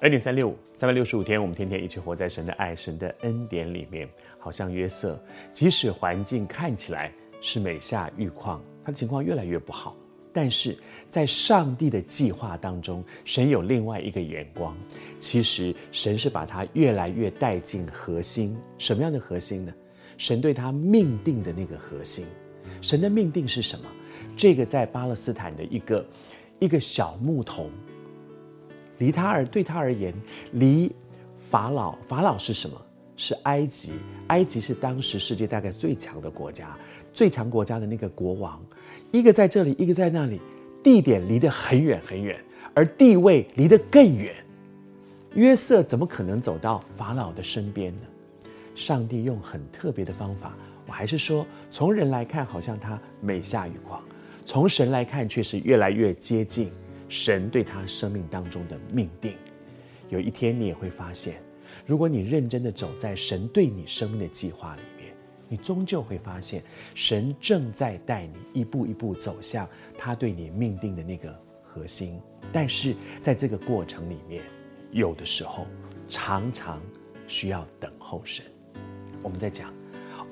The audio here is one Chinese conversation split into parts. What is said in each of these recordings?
二点三六五，三百六十五天，我们天天一起活在神的爱、神的恩典里面。好像约瑟，即使环境看起来是每下愈况，他的情况越来越不好，但是在上帝的计划当中，神有另外一个眼光。其实神是把他越来越带进核心，什么样的核心呢？神对他命定的那个核心。神的命定是什么？这个在巴勒斯坦的一个一个小牧童。离他而对他而言，离法老，法老是什么？是埃及。埃及是当时世界大概最强的国家，最强国家的那个国王，一个在这里，一个在那里，地点离得很远很远，而地位离得更远。约瑟怎么可能走到法老的身边呢？上帝用很特别的方法，我还是说，从人来看，好像他美下愈况；从神来看，却是越来越接近。神对他生命当中的命定，有一天你也会发现，如果你认真的走在神对你生命的计划里面，你终究会发现，神正在带你一步一步走向他对你命定的那个核心。但是在这个过程里面，有的时候常常需要等候神。我们在讲，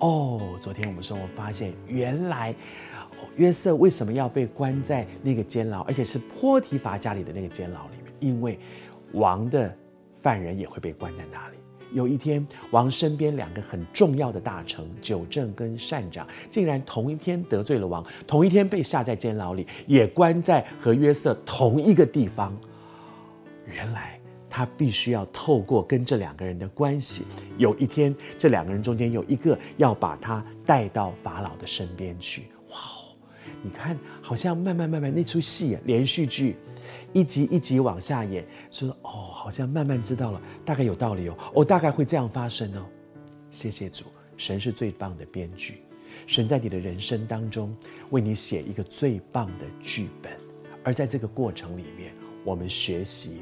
哦，昨天我们说，我发现原来。约瑟为什么要被关在那个监牢，而且是波提乏家里的那个监牢里面？因为王的犯人也会被关在那里。有一天，王身边两个很重要的大臣久正跟善长，竟然同一天得罪了王，同一天被下在监牢里，也关在和约瑟同一个地方。原来他必须要透过跟这两个人的关系，有一天这两个人中间有一个要把他带到法老的身边去。你看，好像慢慢慢慢那出戏啊，连续剧，一集一集往下演，说哦，好像慢慢知道了，大概有道理哦，哦，大概会这样发生哦。谢谢主，神是最棒的编剧，神在你的人生当中为你写一个最棒的剧本，而在这个过程里面，我们学习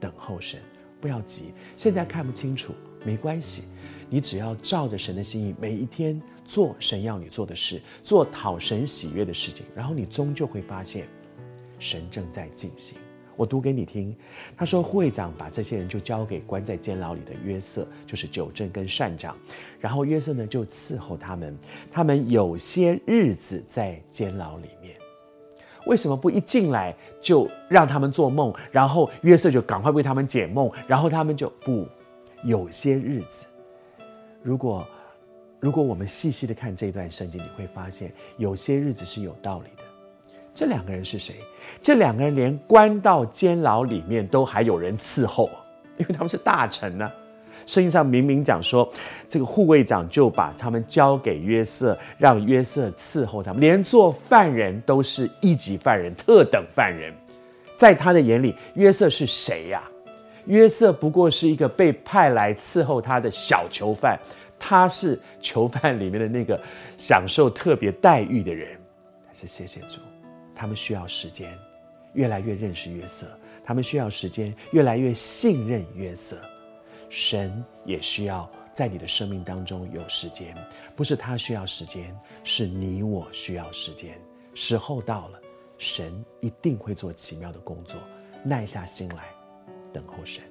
等候神，不要急，现在看不清楚没关系。你只要照着神的心意，每一天做神要你做的事，做讨神喜悦的事情，然后你终究会发现，神正在进行。我读给你听，他说，护卫长把这些人就交给关在监牢里的约瑟，就是久正跟善长，然后约瑟呢就伺候他们，他们有些日子在监牢里面。为什么不一进来就让他们做梦，然后约瑟就赶快为他们解梦，然后他们就不，有些日子。如果，如果我们细细的看这段圣经，你会发现有些日子是有道理的。这两个人是谁？这两个人连关到监牢里面都还有人伺候，因为他们是大臣呢、圣经上明明讲说，这个护卫长就把他们交给约瑟，让约瑟伺候他们，连做犯人都是一级犯人、特等犯人。在他的眼里，约瑟是谁呀、约瑟不过是一个被派来伺候他的小囚犯，他是囚犯里面的那个享受特别待遇的人。但是谢谢主，他们需要时间，越来越认识约瑟；他们需要时间，越来越信任约瑟。神也需要在你的生命当中有时间，不是他需要时间，是你我需要时间。时候到了，神一定会做奇妙的工作，耐下心来。等候谁。